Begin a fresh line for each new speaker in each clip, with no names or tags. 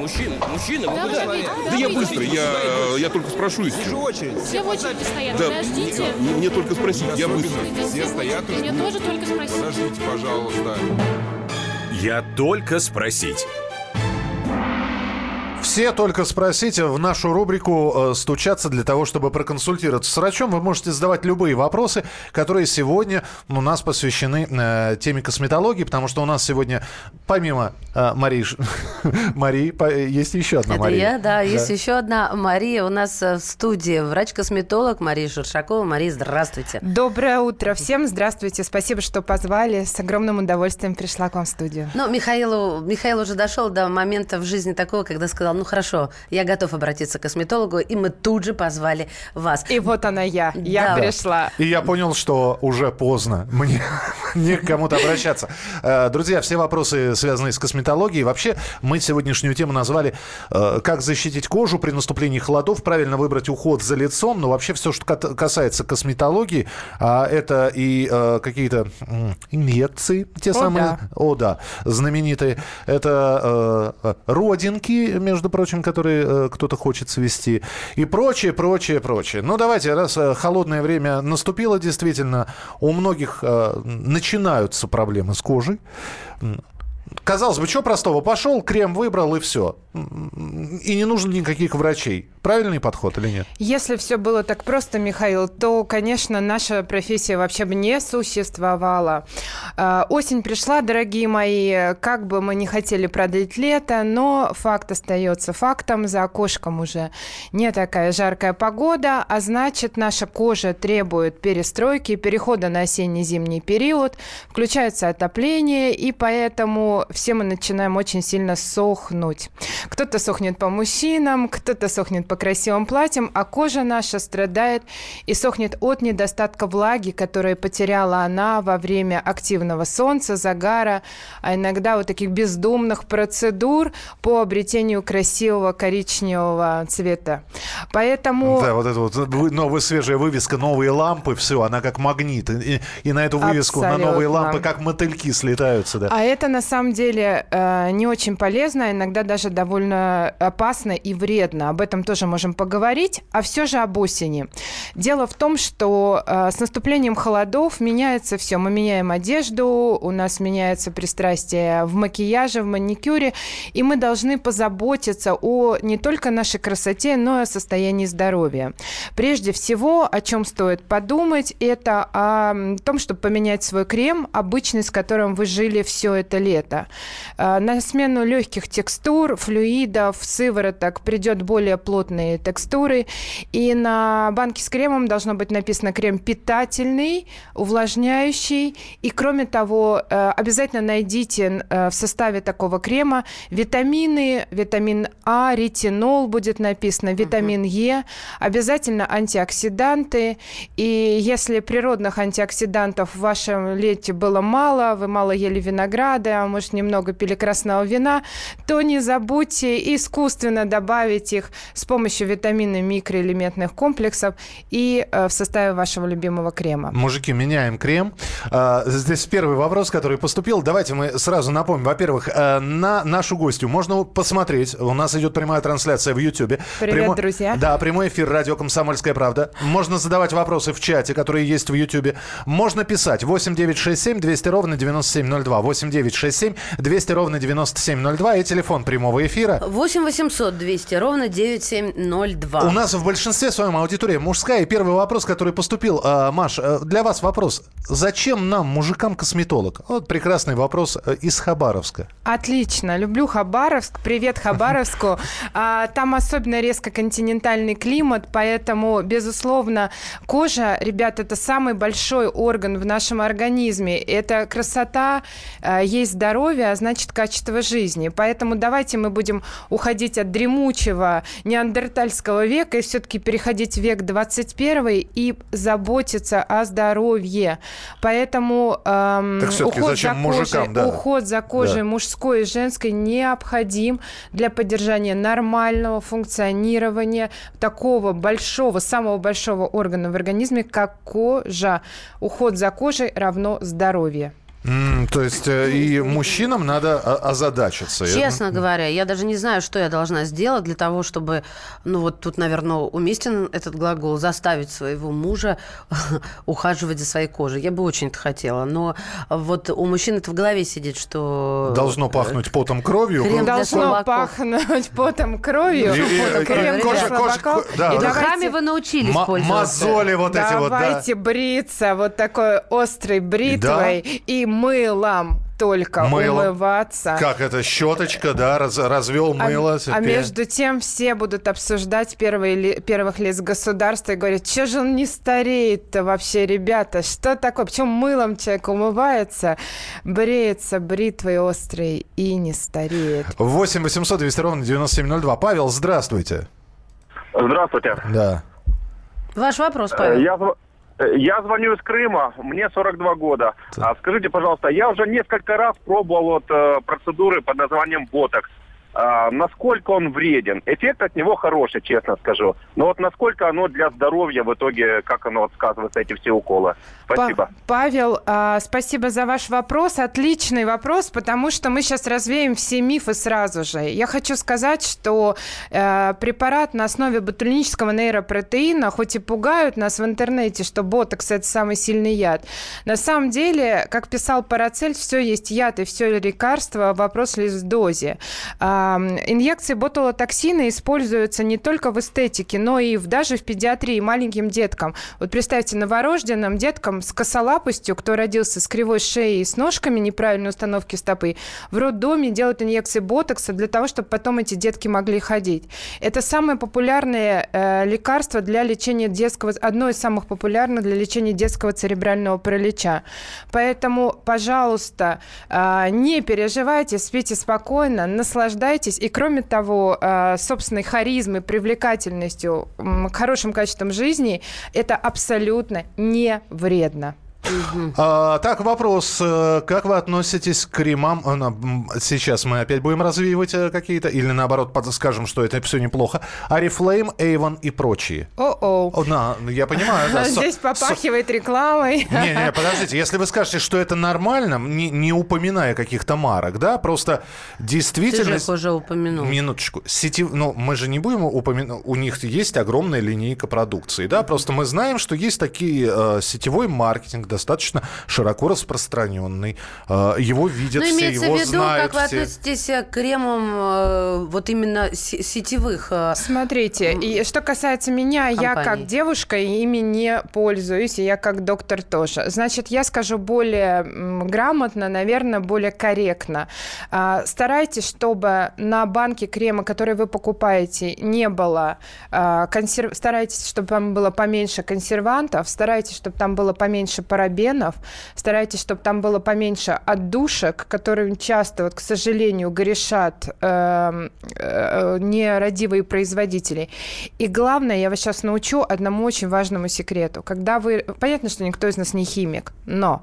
мужчина, мужчина, вы
Да,
куда?
давайте,
Да я быстро, я, я только спрошу если
Вижу
что.
очередь.
Все в очереди стоят,
Да,
подождите.
мне, мне только спросить, я быстро.
Все стоят
Мне тоже только спросить.
Подождите, пожалуйста.
Я только спросить.
Все только спросите в нашу рубрику э, «Стучаться» для того, чтобы проконсультироваться с врачом. Вы можете задавать любые вопросы, которые сегодня у нас посвящены э, теме косметологии, потому что у нас сегодня, помимо э, Марии, Марии, по- есть еще одна
Это
Мария.
я, да. Есть еще одна Мария у нас э, в студии. Врач-косметолог Мария Шершакова. Мария, здравствуйте.
Доброе утро всем. Здравствуйте. Спасибо, что позвали. С огромным удовольствием пришла к вам в студию.
Ну, Михаилу, Михаил уже дошел до момента в жизни такого, когда сказал, ну хорошо, я готов обратиться к косметологу, и мы тут же позвали вас.
И вот она я. Я
Да.
пришла.
И я понял, что уже поздно. Мне не к кому-то обращаться. Э, Друзья, все вопросы, связанные с косметологией. Вообще, мы сегодняшнюю тему назвали э, «Как защитить кожу при наступлении холодов, правильно выбрать уход за лицом». Но вообще все, что касается косметологии, а это и э, какие-то инъекции, те
О,
самые,
да.
о да, знаменитые. Это э, родинки, между прочим, которые э, кто-то хочет свести. И прочее, прочее, прочее. Ну, давайте, раз э, холодное время наступило, действительно, у многих э, начинаются проблемы с кожей. Казалось бы, что простого? Пошел, крем выбрал и все. И не нужно никаких врачей. Правильный подход или нет?
Если все было так просто, Михаил, то, конечно, наша профессия вообще бы не существовала. Э, Осень пришла, дорогие мои, как бы мы не хотели продлить лето, но факт остается фактом. За окошком уже не такая жаркая погода, а значит, наша кожа требует перестройки, перехода на осенне-зимний период, включается отопление, и поэтому все мы начинаем очень сильно сохнуть. Кто-то сохнет по мужчинам, кто-то сохнет по красивым платьям, а кожа наша страдает и сохнет от недостатка влаги, которую потеряла она во время активного солнца, загара, а иногда вот таких бездумных процедур по обретению красивого коричневого цвета. Поэтому...
Да, вот это вот новая свежая вывеска, новые лампы, все, она как магнит. И, и на эту вывеску, на новые
Абсолютно.
лампы, как мотыльки слетаются. Да.
А это на самом деле э, не очень полезно, а иногда даже довольно опасно и вредно. Об этом тоже можем поговорить. А все же об осени. Дело в том, что э, с наступлением холодов меняется все. Мы меняем одежду, у нас меняется пристрастие в макияже, в маникюре, и мы должны позаботиться о не только нашей красоте, но и о состоянии здоровья. Прежде всего, о чем стоит подумать, это о том, чтобы поменять свой крем, обычный, с которым вы жили все это лето. Э, На смену легких текстур, флюидов, сывороток придет более плотные текстуры. И на банке с кремом должно быть написано крем питательный, увлажняющий. И кроме того, э, обязательно найдите э, в составе такого крема витамины, витамин А, ретинол будет написано, витамин Е, обязательно антиоксиданты. И если природных антиоксидантов в вашем лете было мало, вы мало ели винограда, а может немного пили красного вина, то не забудьте искусственно добавить их с помощью витаминов микроэлементных комплексов и э, в составе вашего любимого крема.
Мужики, меняем крем. А, Здесь первый вопрос, который поступил. Давайте мы сразу напомним. Во-первых, э, на нашу гостью можно посмотреть. У нас идет прямая трансляция в YouTube.
Привет, друзья.
Да, прямой эфир радио «Комсомольская правда». Можно задавать вопросы в чате, которые есть в YouTube. Можно писать 8967 200 ровно 9702. 8967 200 ровно 9702. И телефон прямого эфира
8 800 200 ровно 9702.
У нас в большинстве своем аудитория мужская. И первый вопрос, который поступил, а, Маш, э, для вас вопрос. Зачем нам, мужикам, косметолог? Вот прекрасный вопрос э, из Хабаровска.
Отлично, люблю Хабаровск. Привет Хабаровску. А, Там особенно резко континентальный климат, поэтому, безусловно, кожа, ребят, это самый большой орган в нашем организме. Это красота, э, есть здоровье, а значит качество жизни. Поэтому давайте мы будем уходить от дремучего неандертальского века и все-таки переходить в век 21 и заботиться о здоровье. Поэтому эм, уход за
мужикам,
кожей,
да.
уход за кожей
Да.
мужской и женской необходим для поддержания нормального функционирования такого большого, самого большого органа в организме, как кожа. Уход за кожей равно здоровье.
М, то есть э, и мужчинам надо озадачиться.
Честно говоря, я даже не знаю, что я должна сделать для того, чтобы, ну вот тут, наверное, уместен этот глагол, заставить своего мужа ухаживать за своей кожей. Я бы очень это хотела, но вот у мужчин это в голове сидит, что...
Должно пахнуть потом кровью.
Крем
Должно пахнуть потом кровью.
И- и-
Крем
и кожа- кожа- да,
И давайте-
вы научились
М-
пользоваться.
мозоли вот эти вот, да.
Давайте бриться вот такой острой бритвой и мылом только
Мылом.
умываться.
Как это, щеточка, да, раз- развел
А-
мыло.
А,
теперь.
между тем все будут обсуждать первые ли- первых лиц государства и говорят, что же он не стареет-то вообще, ребята, что такое? Почему мылом человек умывается, бреется бритвой острой и не стареет?
8 800 200 ровно 9702. Павел, здравствуйте.
Здравствуйте.
Да.
Ваш вопрос,
Э,
Павел.
Я, я звоню из Крыма, мне 42 года. А скажите, пожалуйста, я уже несколько раз пробовал вот, э, процедуры под названием ботокс. А, насколько он вреден? Эффект от него хороший, честно скажу. Но вот насколько оно для здоровья в итоге, как оно вот сказывается, эти все уколы? Спасибо.
Па- Павел, а, спасибо за ваш вопрос. Отличный вопрос, потому что мы сейчас развеем все мифы сразу же. Я хочу сказать, что э, препарат на основе ботулинического нейропротеина, хоть и пугают нас в интернете, что ботокс – это самый сильный яд, на самом деле, как писал Парацель, все есть яд и все лекарство, вопрос лишь в дозе. А, инъекции ботулотоксина используются не только в эстетике, но и в, даже в педиатрии маленьким деткам. Вот представьте, новорожденным деткам с косолапостью, кто родился с кривой шеей и с ножками неправильной установки стопы, в роддоме делают инъекции ботокса для того, чтобы потом эти детки могли ходить. Это самое популярное э, лекарство для лечения детского, одно из самых популярных для лечения детского церебрального паралича. Поэтому, пожалуйста, э, не переживайте, спите спокойно, наслаждайтесь. И кроме того, э, собственной харизмой, привлекательностью, хорошим качеством жизни, это абсолютно не вредно.
А, так, вопрос. э, Как вы относитесь к кремам? М, Сейчас мы опять будем развивать э, какие-то, или наоборот, скажем, что это все неплохо. Арифлейм, Avon и прочие.
О-о.
На, я понимаю, да.
Здесь
со-
попахивает рекламой.
Не-не, подождите, если вы скажете, что это нормально, не, не упоминая каких-то марок, да, просто
Ты же
действительно...
их уже упомянул.
Минуточку. Сети... Ну, мы же не будем упоминать... У них есть огромная линейка продукции, да? Просто мы знаем, что есть такие... э, сетевой маркетинг достаточно широко распространенный. Э, его видят
Ну,
все,
имеется
его
в виду,
знают
как вы
все.
относитесь к кремам э, вот именно се- сетевых. э,
Смотрите, и что касается меня, я
компаний.
как девушка ими не пользуюсь, и я как доктор тоже. Значит, я скажу более грамотно, наверное, более корректно. А, Старайтесь, чтобы на банке крема, который вы покупаете, не было а, консерв... Старайтесь, чтобы там было поменьше консервантов, старайтесь, чтобы там было поменьше парабенов, старайтесь, чтобы там было поменьше отдушек, которые часто, вот, к сожалению, грешат эм, э, нерадивые производители. И главное, я вас сейчас научу одному очень важному секрету. Когда вы... Понятно, что никто из нас не химик, но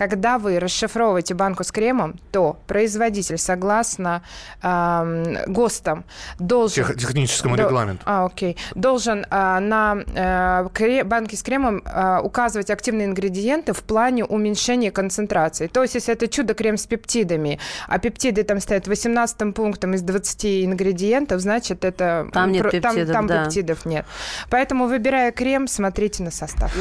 когда вы расшифровываете банку с кремом, то производитель, согласно эм, ГОСТам, должен...
Тех- техническому
До-
регламенту.
А, окей. Должен а, на э, кре- банке с кремом а, указывать активные ингредиенты в плане уменьшения концентрации. То есть, если это чудо-крем с пептидами, а пептиды там стоят 18 пунктом из 20 ингредиентов, значит, это...
Там нет
про- там-
пептидов,
там
да.
пептидов нет. Поэтому, выбирая крем, смотрите на состав.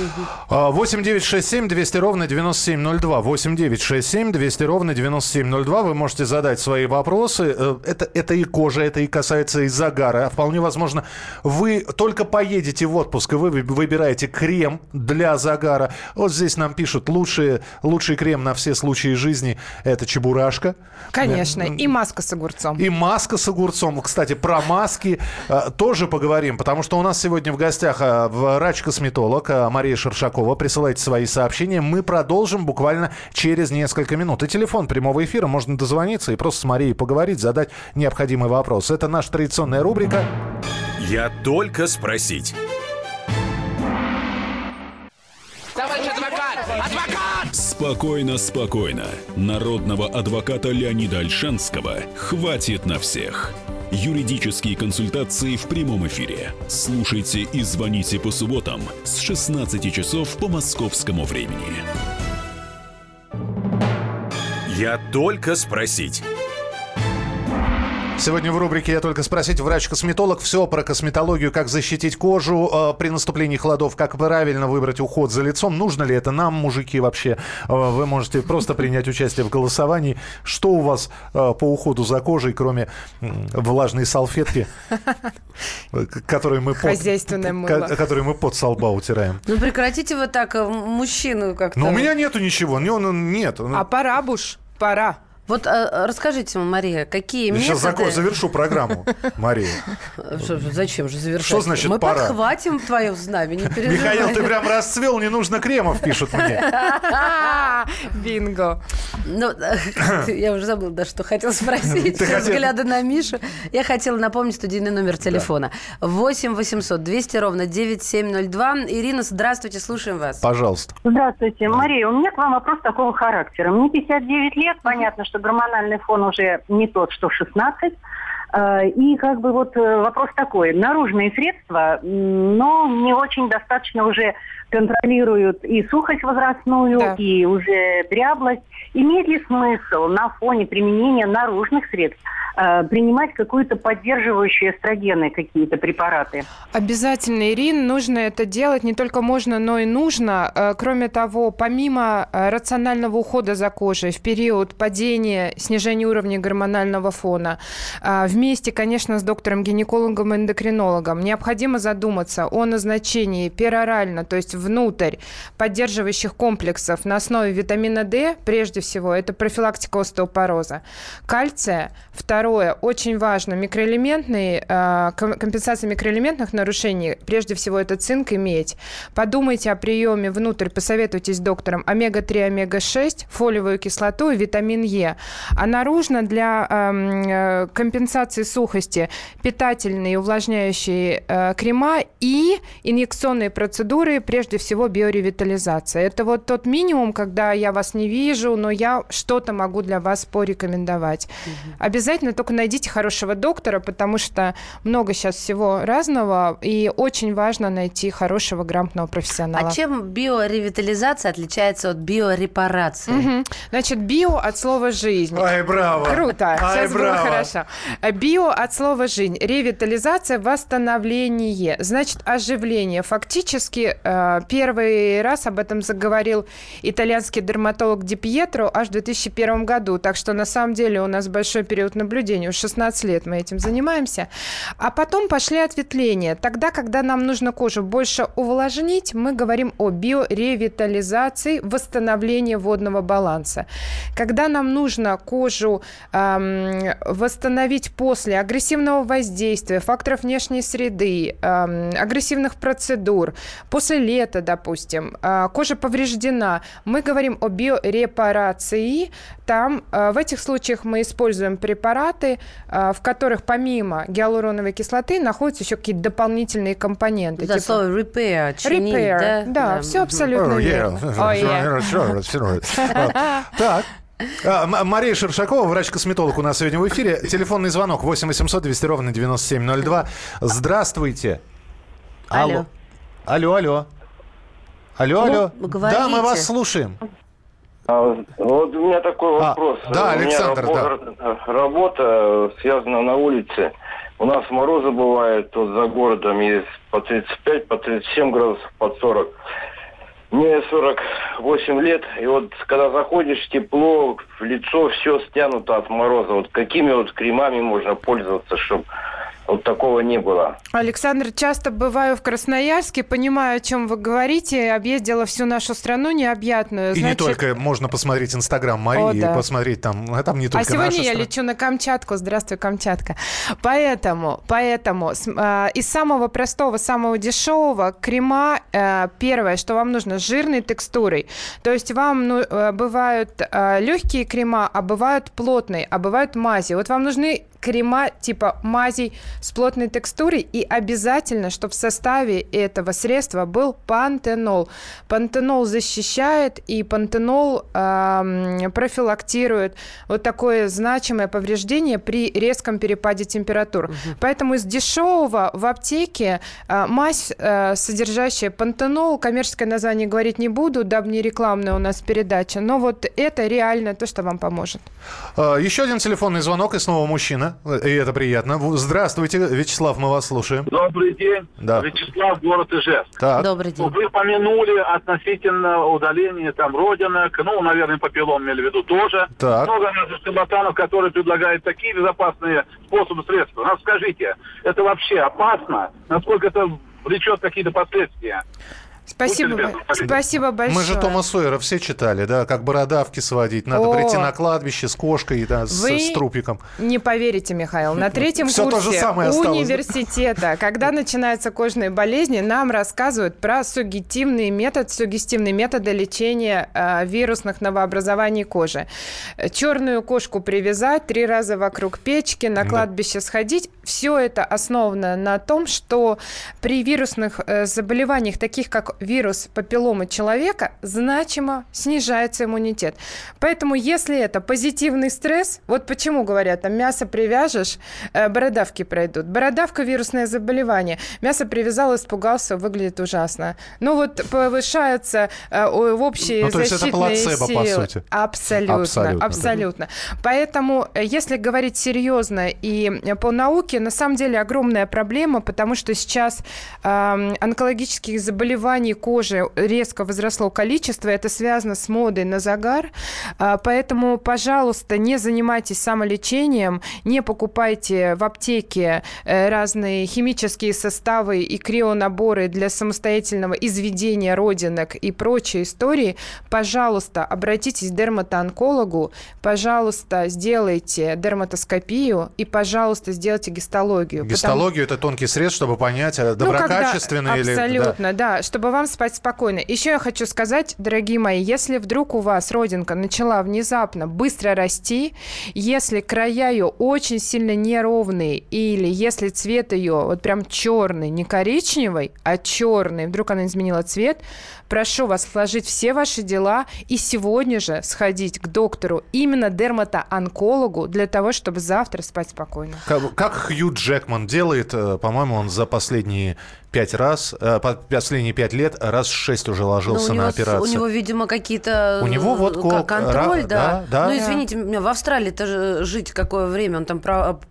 А, 8 9 6 7 200 ровно 9702. 8 9 6 7 200 ровно 9702. Вы можете задать свои вопросы. Э, Это, это и кожа, это и касается и загара. А Вполне возможно, вы только поедете в отпуск, и вы вы- выбираете крем для загара. Вот здесь нам пишут, лучший, лучший крем на все случаи жизни – это чебурашка.
Конечно. И маска с огурцом.
И маска с огурцом. Кстати, про маски э, тоже поговорим, потому что у нас сегодня в гостях э, врач-косметолог Мария Шершакова. Присылайте свои сообщения. Мы продолжим буквально через несколько минут. И телефон прямого эфира. Можно дозвониться и просто с Марией поговорить, задать необходимый вопрос. Это наша традиционная рубрика.
Я только спросить.
Спокойно, спокойно. Народного адвоката Леонида Альшанского хватит на всех. Юридические консультации в прямом эфире. Слушайте и звоните по субботам с 16 часов по московскому времени.
Я только спросить.
Сегодня в рубрике «Я только спросить» врач-косметолог. Все про косметологию, как защитить кожу э, при наступлении холодов, как правильно выбрать уход за лицом. Нужно ли это нам, мужики, вообще? Э, вы можете просто принять участие в голосовании. Что у вас э, по уходу за кожей, кроме э, влажной салфетки, которой мы под,
Хозяйственное мыло.
которой мы под солба утираем?
Ну прекратите вы так э, мужчину как-то.
Но у меня нету ничего. Не, он- нет.
А пора, Буш, пора.
Вот э, расскажите, Мария, какие
Я сейчас
методы...
зако- завершу программу, Мария.
Зачем же завершать?
Что значит
Мы
пора?
подхватим твое знамя, не переживай.
Михаил, ты прям расцвел, не нужно кремов, пишут мне.
Бинго.
Ну, я уже забыла, да, что хотела спросить.
Ты
Взгляда на Мишу. Я хотела напомнить студийный номер телефона. 8 800 200 ровно 9702. Ирина, здравствуйте, слушаем вас.
Пожалуйста.
Здравствуйте, Мария. У меня к вам вопрос такого характера. Мне 59 лет, понятно, что гормональный фон уже не тот, что в 16. Э, И как бы вот э, вопрос такой. Наружные средства, но не очень достаточно уже контролируют и сухость возрастную,
Да.
и уже дряблость. Имеет ли смысл на фоне применения наружных средств э, принимать какую-то поддерживающую эстрогены какие-то препараты?
Обязательно, Ирин, нужно это делать. Не только можно, но и нужно. Э, Кроме того, помимо э, рационального ухода за кожей в период падения, снижения уровня гормонального фона, вместе, конечно, с доктором-гинекологом-эндокринологом необходимо задуматься о назначении перорально, то есть внутрь поддерживающих комплексов на основе витамина D, прежде всего, это профилактика остеопороза, кальция, второе, очень важно, микроэлементные, э, ком- компенсация микроэлементных нарушений, прежде всего, это цинк и медь. Подумайте о приеме внутрь, посоветуйтесь с доктором омега-3, омега-6, фолиевую кислоту и витамин Е. А наружно для эм, э, компенсации сухости питательные увлажняющие э, крема и инъекционные процедуры, прежде всего биоревитализация. Это вот тот минимум, когда я вас не вижу, но я что-то могу для вас порекомендовать. Обязательно только найдите хорошего доктора, потому что много сейчас всего разного, и очень важно найти хорошего грамотного профессионала.
А чем биоревитализация отличается от биорепарации?
Мгм. Значит, био от слова жизнь.
Ай, браво.
Круто,
Ай,
сейчас было
браво.
хорошо. Био от слова жизнь, ревитализация, восстановление, значит оживление. Фактически э, первый раз об этом заговорил итальянский дерматолог Ди Пьетро аж в 2001 году, так что на самом деле у нас большой период наблюдения, уже 16 лет мы этим занимаемся. А потом пошли ответвления. Тогда, когда нам нужно кожу больше увлажнить, мы говорим о биоревитализации, восстановлении водного баланса. Когда нам нужно кожу эм, восстановить после агрессивного воздействия, факторов внешней среды, эм, агрессивных процедур, после лета, допустим, э, кожа повреждена, мы говорим о биорепарации. Там э, в этих случаях мы используем препараты, э, в которых помимо гиалуроновой кислоты находятся еще какие-то дополнительные компоненты.
Да,
типа
слово repair, чинить,
repair.
да?
Да, все
Мгм.
абсолютно
Oh,
верно.
yeah.
Oh, yeah.
А, Так. А, Мария Шершакова, врач-косметолог у нас сегодня в эфире. Телефонный звонок 8 800 200 ровно 9702. Здравствуйте.
Алло.
Алло, алло. Алло, алло.
вы
Да, мы
говорите.
вас слушаем.
А, Вот у меня такой
А,
вопрос.
да,
у
Александр,
меня рабо- работа э, связана на улице. У нас морозы бывают вот за городом есть по 35, по 37 градусов, под 40. Мне 48 лет, и вот когда заходишь, тепло, в лицо все стянуто от мороза. Вот какими вот кремами можно пользоваться, чтобы вот такого не было?
Александр, часто бываю в Красноярске, понимаю, о чем вы говорите. Объездила всю нашу страну необъятную.
И не
Значит,
только можно посмотреть Инстаграм Марии
О, да.
и посмотреть там, а там не только
А сегодня
наша
я
страна.
лечу на Камчатку. Здравствуй, Камчатка. Поэтому, поэтому с- а, из самого простого, самого дешевого крема э, первое, что вам нужно, с жирной текстурой. То есть вам ну, э, бывают легкие крема, а бывают плотные, а бывают мази. Вот вам нужны крема типа мазей с плотной текстурой и обязательно, чтобы в составе этого средства был пантенол. Пантенол защищает и пантенол э, профилактирует вот такое значимое повреждение при резком перепаде температур. Угу. Поэтому из дешевого в аптеке э, мазь, э, содержащая пантенол, коммерческое название говорить не буду, дабы не рекламная у нас передача, но вот это реально то, что вам поможет.
А, еще один телефонный звонок и снова мужчина, и это приятно. Здравствуйте, Вячеслав, мы вас слушаем.
Добрый день,
да.
Вячеслав, город Ижевск.
Так.
Добрый день.
Вы помянули относительно удаления там родинок, ну, наверное, папиллом имели в виду тоже.
Так.
Много разных шарлатанов, которые предлагают такие безопасные способы, средства. Но скажите, это вообще опасно? Насколько это влечет какие-то последствия?
Спасибо, спасибо большое.
Мы же Тома Сойера все читали, да, как бородавки сводить. Надо О, прийти на кладбище с кошкой, да, с,
Вы
с трупиком.
не поверите, Михаил, на третьем все курсе то же самое университета, когда начинаются кожные болезни, нам рассказывают про сугестивный метод, сугестивные методы лечения э, вирусных новообразований кожи. Черную кошку привязать, три раза вокруг печки, на кладбище да. сходить. Все это основано на том, что при вирусных э, заболеваниях, таких как вирус папилломы человека, значимо снижается иммунитет. Поэтому, если это позитивный стресс, вот почему говорят, там мясо привяжешь, э, бородавки пройдут. Бородавка – вирусное заболевание. Мясо привязал, испугался, выглядит ужасно. Ну вот повышается э, в общие ну, то защитные есть это плацебо, силы. по сути. Абсолютно, абсолютно. абсолютно. Поэтому, если говорить серьезно и по науке, на самом деле огромная проблема, потому что сейчас э, онкологических заболеваний кожи резко возросло количество. Это связано с модой на загар. А, поэтому, пожалуйста, не занимайтесь самолечением, не покупайте в аптеке э, разные химические составы и крионаборы для самостоятельного изведения родинок и прочие истории. Пожалуйста, обратитесь к дерматоонкологу, пожалуйста, сделайте дерматоскопию и, пожалуйста, сделайте гистологию.
Гистологию потому... – это тонкий срез, чтобы понять, доброкачественный
ну,
или...
Абсолютно, да. да, чтобы вам спать спокойно. Еще я хочу сказать, дорогие мои, если вдруг у вас родинка начала внезапно быстро расти, если края ее очень сильно неровные, или если цвет ее вот прям черный, не коричневый, а черный, вдруг она изменила цвет, прошу вас сложить все ваши дела и сегодня же сходить к доктору, именно дерматоонкологу, для того, чтобы завтра спать спокойно.
Как, как Хью Джекман делает, э, по-моему, он за последние пять раз, э, последние пять лет раз шесть уже ложился
ну,
на операцию.
У него, видимо, какие-то...
У него вот
э, контроль,
ра,
да.
да, да.
Ну, извините, в Австралии-то жить какое время он там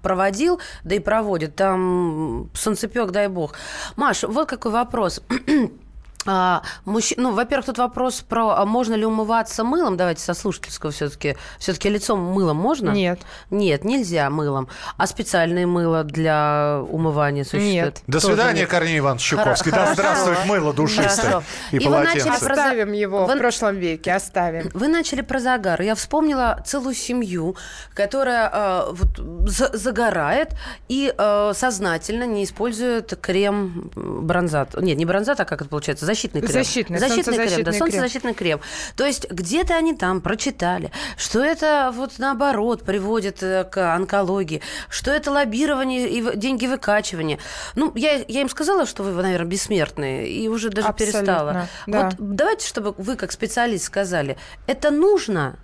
проводил, да и проводит. Там солнцепек, дай бог. Маш, вот какой вопрос. А, мужч... Ну, во-первых, тут вопрос про а можно ли умываться мылом. Давайте со слушательского все-таки. Все-таки лицом мылом можно?
Нет.
Нет, нельзя мылом. А специальное мыло для умывания существует?
Нет.
До свидания, нет. Корней Иванович Щуковский. Да здравствует мыло душистое Хорошо. и, и полотенце.
Начали... Оставим его вы... в прошлом веке, оставим.
Вы начали про загар. Я вспомнила целую семью, которая э, вот, за загорает и э, сознательно не использует крем бронзат. Нет, не бронзат, а как это получается? Защитный крем.
Защитный,
защитный крем, да,
солнцезащитный
крем. То есть где-то они там прочитали, что это вот наоборот приводит э, к онкологии, что это лоббирование и деньги выкачивания. Ну, я, я им сказала, что вы, наверное, бессмертные, и уже даже
Абсолютно,
перестала.
Да.
Вот давайте, чтобы вы как специалист сказали, это нужно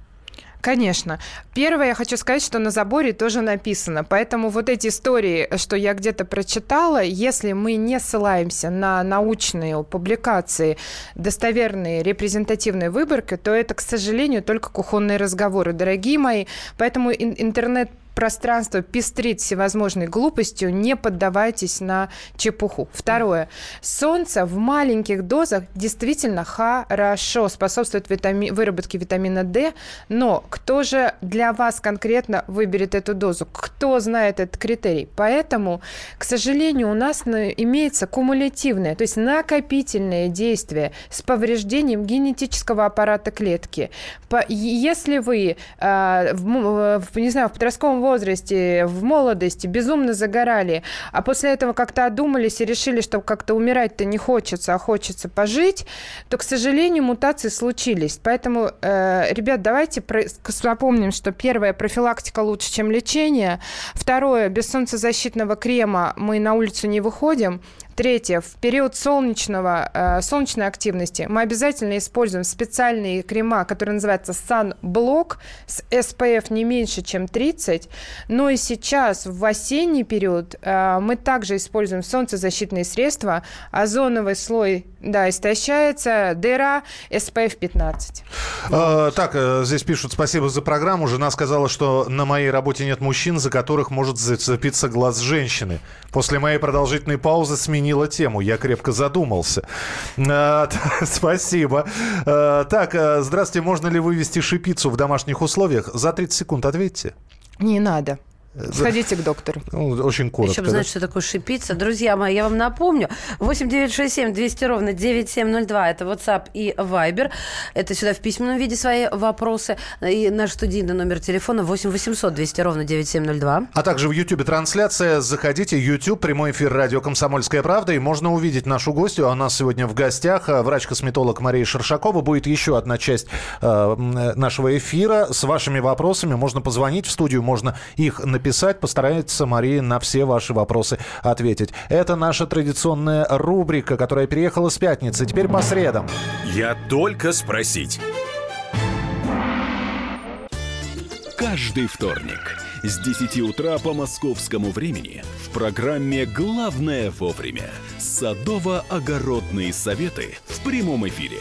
Конечно. Первое, я хочу сказать, что на заборе тоже написано. Поэтому вот эти истории, что я где-то прочитала, если мы не ссылаемся на научные публикации, достоверные репрезентативные выборки, то это, к сожалению, только кухонные разговоры, дорогие мои. Поэтому интернет пространство пестрит всевозможной глупостью, не поддавайтесь на чепуху. Второе. Солнце в маленьких дозах действительно хорошо способствует витами... выработке витамина D, но кто же для вас конкретно выберет эту дозу? Кто знает этот критерий? Поэтому, к сожалению, у нас имеется кумулятивное, то есть накопительное действие с повреждением генетического аппарата клетки. Если вы, а, не знаю, в подростковом возрасте, в молодости безумно загорали, а после этого как-то одумались и решили, что как-то умирать-то не хочется, а хочется пожить, то, к сожалению, мутации случились. Поэтому, э, ребят, давайте напомним, что первое, профилактика лучше, чем лечение. Второе, без солнцезащитного крема мы на улицу не выходим. Третье. В период солнечного, э, солнечной активности мы обязательно используем специальные крема, которые называются Sunblock с SPF не меньше, чем 30. Но и сейчас, в осенний период, э, мы также используем солнцезащитные средства. Озоновый слой, да, истощается, дыра, SPF 15.
Э, так, э, здесь пишут спасибо за программу. Жена сказала, что на моей работе нет мужчин, за которых может зацепиться глаз женщины. После моей продолжительной паузы сменила тему. Я крепко задумался. Э, Спасибо. Э, Так, здравствуйте. Можно ли вывести шипицу в домашних условиях? За 30 секунд ответьте.
Не надо. Сходите к доктору.
Ну, Очень коротко.
Еще бы
да?
знать, что такое шипица. Друзья мои, я вам напомню. 8 967 200 ровно 9702. Это WhatsApp и Viber. Это сюда в письменном виде свои вопросы. И наш студийный номер телефона 8 800 200 ровно 9702.
А также в YouTube трансляция. Заходите, YouTube, прямой эфир радио «Комсомольская правда». И можно увидеть нашу гостью. А У нас сегодня в гостях э, врач-косметолог Мария Шершакова. Будет еще одна часть э, э, нашего эфира. С вашими вопросами можно позвонить в студию, можно их написать. Постарается Мария на все ваши вопросы ответить. Это наша традиционная рубрика, которая переехала с пятницы. Теперь по средам.
Я только спросить.
Каждый вторник с 10 утра по московскому времени в программе «Главное вовремя» садово-огородные советы в прямом эфире.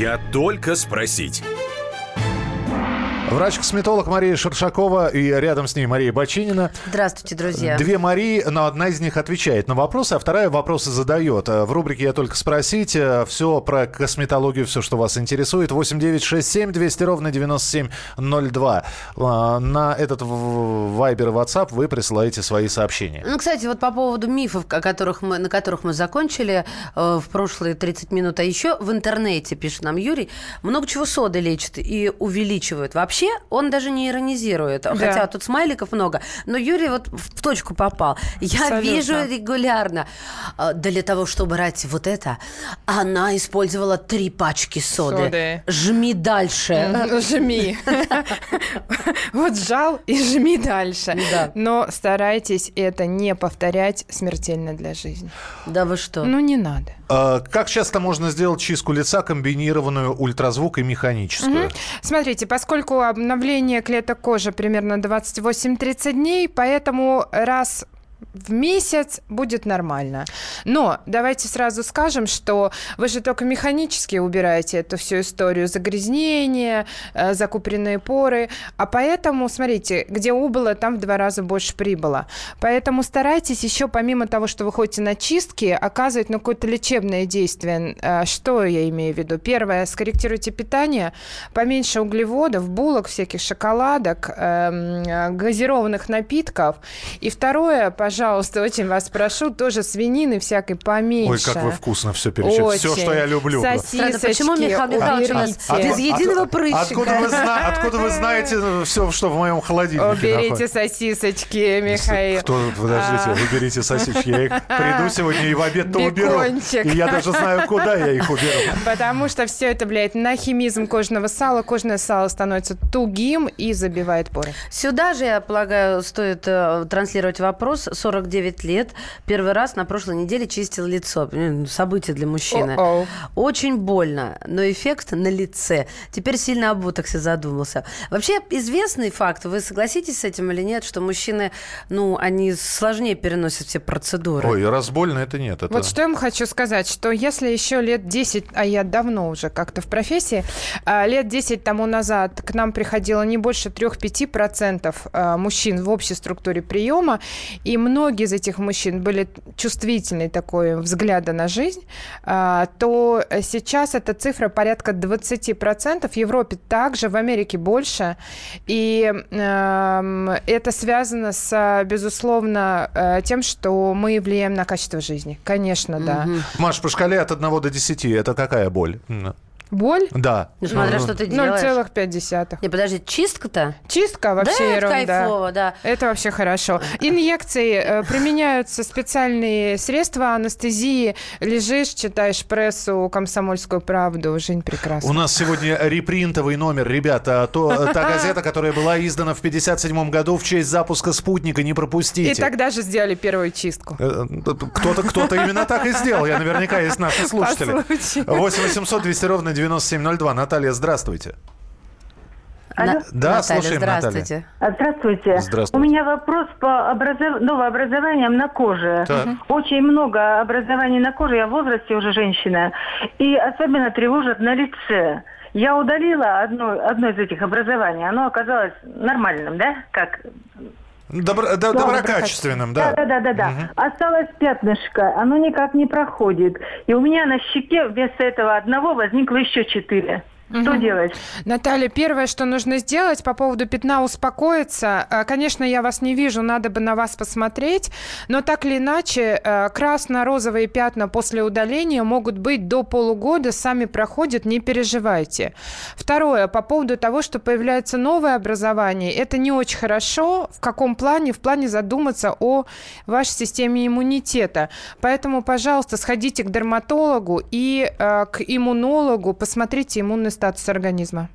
Я только спросить.
Врач-косметолог Мария Шершакова и рядом с ней Мария Бочинина.
Здравствуйте, друзья.
Две Марии, но одна из них отвечает на вопросы, а вторая вопросы задает. Э, В рубрике «Я только спросить» э, все про косметологию, все, что вас интересует. 8967 200 ровно 9702. Э, На этот Вайбер и WhatsApp вы присылаете свои сообщения.
Ну, кстати, вот по поводу мифов, о которых мы, на которых мы закончили в прошлые 30 минут, а еще в интернете, пишет нам Юрий, много чего соды лечит и увеличивают. Вообще, он даже не иронизирует,
Да.
хотя тут смайликов много, но Юрий вот в точку попал. Я
Абсолютно.
вижу регулярно. э, Для того, чтобы брать вот это, она использовала три пачки соды.
Соды.
Жми дальше.
Мгм, Жми. Вот сжал и жми дальше.
Да.
Но старайтесь это не повторять смертельно для жизни.
Да вы что?
Ну, не надо.
Э, Как часто можно сделать чистку лица, комбинированную ультразвук и механическую?
Мгм. Смотрите, поскольку обновление клеток кожи примерно 28-30 дней, поэтому раз в месяц будет нормально. Но давайте сразу скажем, что вы же только механически убираете эту всю историю загрязнения, э, закупоренные поры, а поэтому, смотрите, где убыло, там в два раза больше прибыло. Поэтому старайтесь еще, помимо того, что вы ходите на чистки, оказывать ну, какое-то лечебное действие. Э, Что я имею в виду? Первое, скорректируйте питание, поменьше углеводов, булок, всяких шоколадок, эм, э, газированных напитков. И второе, пожалуйста, очень вас прошу, тоже свинины всякой поменьше.
Ой, как вы вкусно все перечислили. Все, что я люблю.
Сосисочки
почему Михаил Михайлович у нас
уберите.
без единого прыщика?
Откуда вы, зна- откуда вы знаете все, что в моем холодильнике
Уберите
находится?
сосисочки, Михаил.
Кто, подождите,
А.
выберите сосисочки. Я их приду сегодня и в обед-то уберу.
Бекончик.
И я даже знаю, куда я их уберу.
Потому что все это влияет на химизм кожного сала. Кожное сало становится тугим и забивает поры.
Сюда же, я полагаю, стоит э, транслировать вопрос, 49 лет. Первый раз на прошлой неделе чистил лицо. М, Событие для мужчины.
О-оу.
Очень больно, но эффект на лице. Теперь сильно об ботоксе задумался. Вообще, известный факт, вы согласитесь с этим или нет, что мужчины, ну, они сложнее переносят все процедуры.
Ой, раз больно, это нет. Это...
Вот что я вам хочу сказать, что если еще лет 10, а я давно уже как-то в профессии, а, лет 10 тому назад к нам приходило не больше 3-5% а, мужчин в общей структуре приема, и многие из этих мужчин были чувствительны такой взгляда на жизнь, а, то сейчас эта цифра порядка 20%, в Европе также, в Америке больше, и эм, это связано с, безусловно, э, тем, что мы влияем на качество жизни. Конечно, да.
Маш, по шкале от 1 до 10, это какая боль?
Боль?
Да.
Ну, смотря
Ну,
что ты делаешь.
0,5.
Не, подожди, чистка-то?
Чистка вообще
да, это
ерунда.
кайфово, да.
Это вообще хорошо. Инъекции. э, Применяются специальные средства анестезии. Лежишь, читаешь прессу, комсомольскую правду. Жизнь прекрасна.
У нас сегодня репринтовый номер, ребята. То, та газета, которая была издана в 57 году в честь запуска спутника. Не пропустите.
И тогда же сделали первую чистку.
Э, Кто-то, кто-то именно так и сделал. Я наверняка есть наши слушатели.
По случаю.
8 800 200 ровно 9702. Наталья, здравствуйте.
Алло.
Да,
Наталья,
слушаем,
здравствуйте.
А, Здравствуйте.
Здравствуйте.
У меня вопрос по образов... новообразованиям на коже.
Так.
Очень много образований на коже. Я в возрасте уже женщина. И особенно тревожит на лице. Я удалила одно, одно из этих образований. Оно оказалось нормальным, да? Как
Добро- да- доброкачественным, да.
Да, да, да, да. Осталось пятнышко, оно никак не проходит. И у меня на щеке вместо этого одного возникло еще четыре. Что
Мгм.
делать?
Наталья, первое, что нужно сделать по поводу пятна, успокоиться. Э, Конечно, я вас не вижу, надо бы на вас посмотреть, но так или иначе, э, красно-розовые пятна после удаления могут быть до полугода, сами проходят, не переживайте. Второе, по поводу того, что появляется новое образование, это не очень хорошо. В каком плане? В плане задуматься о вашей системе иммунитета. Поэтому, пожалуйста, сходите к дерматологу и э, к иммунологу, посмотрите иммунный статус организма.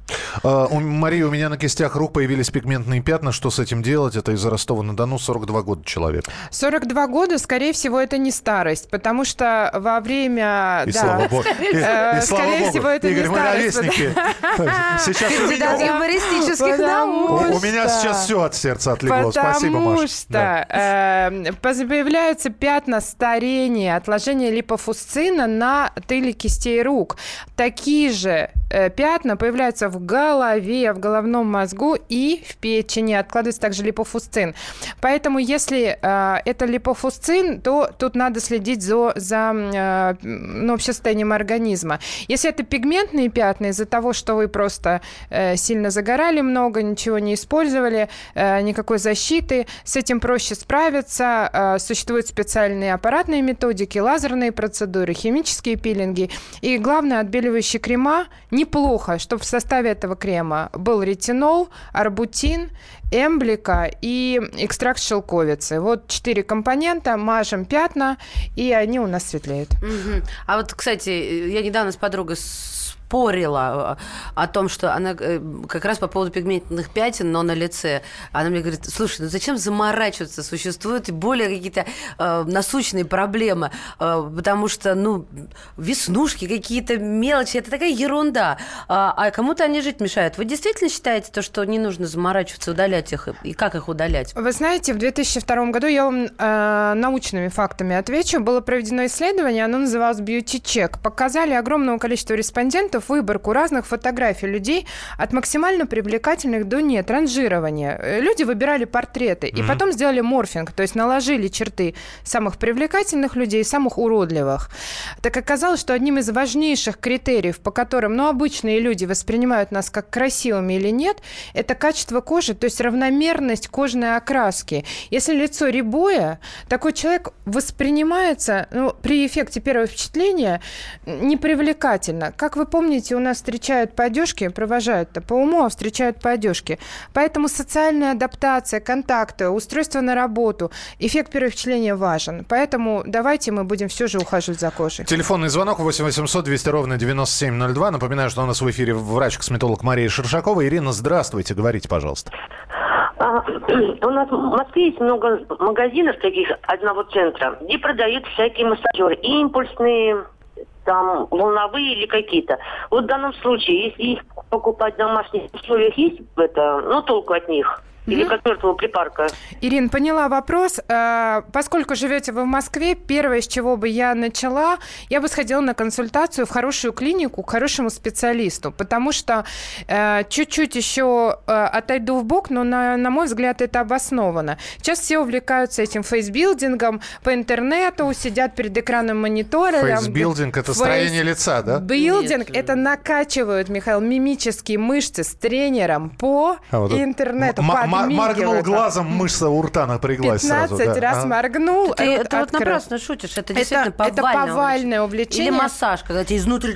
А, у Мария, у меня на кистях рук появились пигментные пятна. Что с этим делать? Это из Ростова-на-Дону, 42 года человек.
42 года, скорее всего, это не старость, потому что во время...
И
да,
слава богу. И,
э,
и слава
скорее
богу.
всего, это
Игорь,
не
мы
старость.
ровесники. Сейчас
Кандидат юмористических
Потому
наук.
у- меня
что-
сейчас все от сердца отлегло. Спасибо,
Потому
Маш.
что
Да.
э, поз- появляются пятна старения, отложения липофусцина на тыле кистей рук. Такие же э, пятна появляются в голове, в головном мозгу и в печени. Откладывается также липофусцин. Поэтому, если э, это липофусцин, то тут надо следить за, за э, ну, вообще состоянием организма. Если это пигментные пятна из-за того, что вы просто э, сильно загорали много, ничего не использовали, э, никакой защиты, с этим проще справиться. Э, существуют специальные аппаратные методики, лазерные процедуры, химические пилинги. И главное, отбеливающие крема неплохо, чтобы в составе этого крема был ретинол, арбутин, эмблика и экстракт шелковицы. Вот четыре компонента, мажем пятна, и они у нас светлеют.
А вот, кстати, я недавно с подругой спорила э, о том, что она э, как раз по поводу пигментных пятен, но на лице. Она мне говорит, слушай, ну зачем заморачиваться? Существуют более какие-то э, насущные проблемы, э, потому что, ну, веснушки, какие-то мелочи, это такая ерунда. А, а кому-то они жить мешают. Вы действительно считаете то, что не нужно заморачиваться, удалять их? И как их удалять?
Вы знаете, в 2002 году, я вам э, научными фактами отвечу, было проведено исследование, оно называлось Beauty Check. Показали огромному количеству респондентов выборку разных фотографий людей от максимально привлекательных до нет, ранжирования. Э, Люди выбирали портреты и
Мгм.
потом сделали морфинг, то есть наложили черты самых привлекательных людей и самых уродливых. Так оказалось, что одним из важнейших критериев, по которым ну, обычные люди воспринимают нас как красивыми или нет, это качество кожи, то есть равномерность кожной окраски. Если лицо рябое, такой человек воспринимается ну, при эффекте первого впечатления непривлекательно. Как вы помните, у нас встречают по одежке, провожают-то по уму, а встречают по одежке. Поэтому социальная адаптация, контакты, устройство на работу, эффект первого впечатления важен. Поэтому давайте мы будем все же ухаживать за кожей.
Телефонный звонок 8 800 200 ровно 9702. Напоминаю, что у нас в эфире врач-косметолог Мария Шершакова. Ирина, здравствуйте, говорите, пожалуйста.
А, у нас в Москве есть много магазинов таких одного центра, где продают всякие массажеры, импульсные, там, волновые или какие-то. Вот в данном случае, если их покупать в домашних условиях, есть это, ну, толку от них? Или как мертвого припарка.
Ирин, поняла вопрос. Э, поскольку живете вы в Москве, первое, с чего бы я начала, я бы сходила на консультацию в хорошую клинику к хорошему специалисту, потому что э, чуть-чуть еще э, отойду в бок, но на, на мой взгляд это обосновано. Сейчас все увлекаются этим фейсбилдингом по интернету, сидят перед экраном монитора.
Фейсбилдинг – это строение лица, да?
Билдинг – это накачивают, Михаил, мимические мышцы с тренером по а вот интернету, по
моргнул глазом, мышца у рта напряглась
15
сразу, да.
раз
а.
моргнул.
Ты, это вот напрасно шутишь. Это, действительно
это
повальное,
повальное увлечение.
Или массаж, когда тебе изнутри...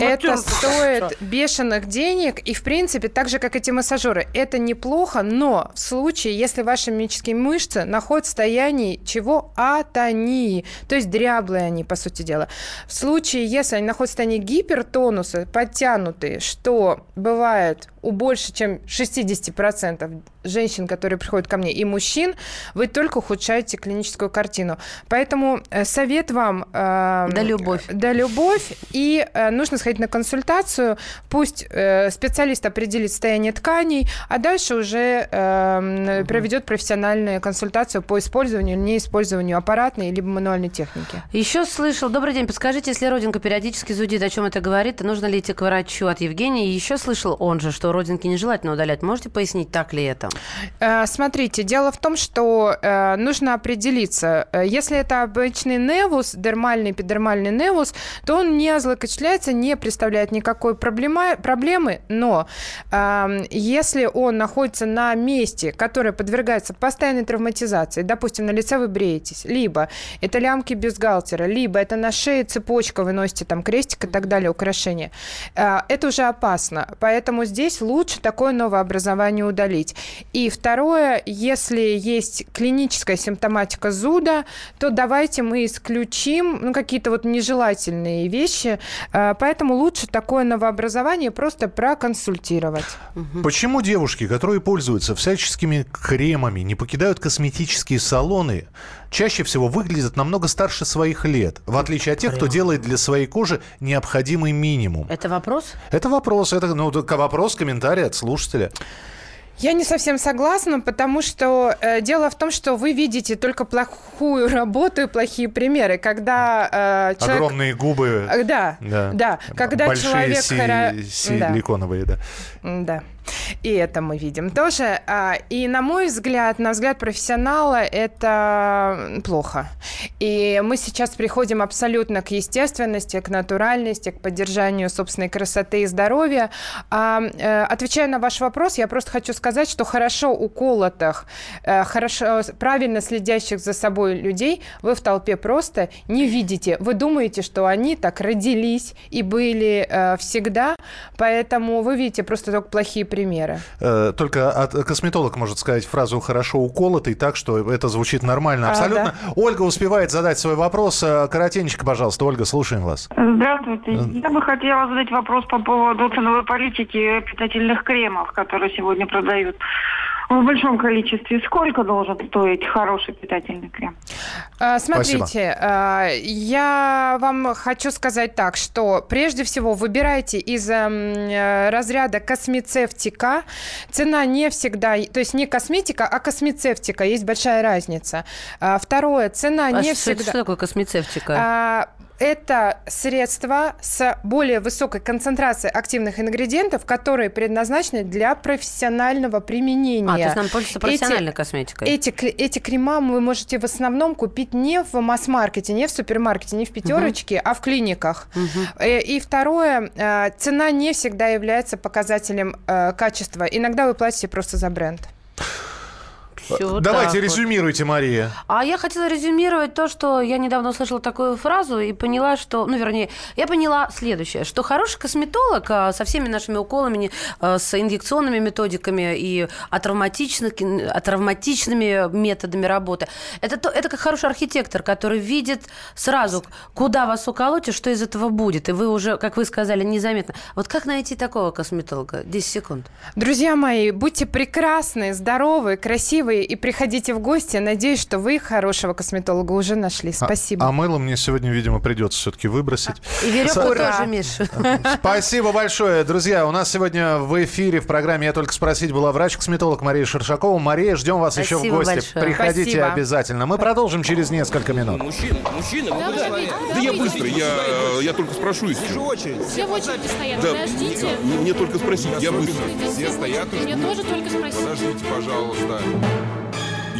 Это стоит бешеных денег. И, в принципе, так же, как эти массажеры, это неплохо, но в случае, если ваши мимические мышцы находятся в состоянии чего? Атонии. То есть дряблые они, по сути дела. В случае, если они находятся в состоянии гипертонуса, подтянутые, что бывает у больше, чем 60% женщин, которые приходят ко мне, и мужчин, вы только ухудшаете клиническую картину. Поэтому э, совет вам... Э,
да любовь.
Да любовь. И э, нужно сходить на консультацию. Пусть э, специалист определит состояние тканей, а дальше уже э, проведет профессиональную консультацию по использованию, неиспользованию аппаратной либо мануальной техники.
Еще слышал. Добрый день. Подскажите, если родинка периодически зудит, о чем это говорит, нужно ли идти к врачу от Евгения? Еще слышал он же, что родинки нежелательно удалять. Можете пояснить, так ли это?
Э, смотрите, дело в том, что э, нужно определиться. Э, если это обычный невус, дермальный, эпидермальный невус, то он не злокочисляется, не представляет никакой проблемы, проблемы но э, если он находится на месте, которое подвергается постоянной травматизации, допустим, на лице вы бреетесь, либо это лямки бюстгальтера, либо это на шее цепочка, вы носите там крестик и так далее, украшения, э, это уже опасно. Поэтому здесь лучше такое новообразование удалить. И второе, если есть клиническая симптоматика зуда, то давайте мы исключим ну, какие-то вот нежелательные вещи. А, поэтому лучше такое новообразование просто проконсультировать.
Почему девушки, которые пользуются всяческими кремами, не покидают косметические салоны, чаще всего выглядят намного старше своих лет, в отличие от тех, кто делает для своей кожи необходимый минимум?
Это вопрос?
Это вопрос. Это ну, вопрос, комментарий от слушателя.
Я не совсем согласна, потому что э, дело в том, что вы видите только плохую работу и плохие примеры, когда
э, человек... огромные губы,
э, да, да, да, когда
большие
человек
си- силиконовые, да.
да. Да. И это мы видим тоже. А, и на мой взгляд, на взгляд профессионала, это плохо. И мы сейчас приходим абсолютно к естественности, к натуральности, к поддержанию собственной красоты и здоровья. А, э, отвечая на ваш вопрос, я просто хочу сказать, что хорошо уколотых, э, хорошо, правильно следящих за собой людей вы в толпе просто не видите. Вы думаете, что они так родились и были э, всегда, поэтому вы видите просто только плохие примеры.
Э, только от, косметолог может сказать фразу «хорошо уколотый», так что это звучит нормально. Абсолютно. А, да. Ольга успевает задать свой вопрос. Э, коротенечко, пожалуйста. Ольга, слушаем вас.
Здравствуйте. Я бы хотела задать вопрос по поводу ценовой политики питательных кремов, которые сегодня продают в большом количестве. Сколько должен стоить хороший питательный крем?
А, смотрите, Спасибо. А, я вам хочу сказать так, что прежде всего выбирайте из эм, э, разряда космецевтика. Цена не всегда, то есть не косметика, а космецевтика. Есть большая разница. А, второе, цена а не
что,
всегда...
Что такое космецевтика?
Это средства с более высокой концентрацией активных ингредиентов, которые предназначены для профессионального применения. А, то
есть нам пользуется профессиональной
эти,
косметикой?
Эти, эти крема вы можете в основном купить не в масс-маркете, не в супермаркете, не в пятерочке, угу. а в клиниках. Угу. И второе, э, цена не всегда является показателем э, качества. Иногда вы платите просто за бренд.
Всё
Давайте
так вот.
резюмируйте, Мария.
А я хотела резюмировать то, что я недавно услышала такую фразу и поняла, что, ну, вернее, я поняла следующее, что хороший косметолог а, со всеми нашими уколами, а, с инъекционными методиками и атравматичны- атравматичными методами работы, это, то, это как хороший архитектор, который видит сразу, куда вас уколоть и что из этого будет. И вы уже, как вы сказали, незаметно. Вот как найти такого косметолога? 10 секунд.
Друзья мои, будьте прекрасны, здоровы, красивые и приходите в гости. Надеюсь, что вы хорошего косметолога уже нашли. Спасибо.
А, а мыло мне сегодня, видимо, придется все-таки выбросить.
И веревку
Ура.
тоже, Миш.
Спасибо большое, друзья. У нас сегодня в эфире в программе «Я только спросить» была врач-косметолог Мария Шершакова. Мария, ждем вас еще в
Спасибо
гости.
большое.
Приходите
Спасибо.
обязательно. Мы продолжим через несколько минут.
Мужчина, мужчина, вы куда? Да я быстро, я, я только спрошу еще.
Все в очереди стоят,
Да,
подождите.
мне, мне только спросить, я быстро.
Все стоят и
Мне тоже только спросить.
Подождите, пожалуйста.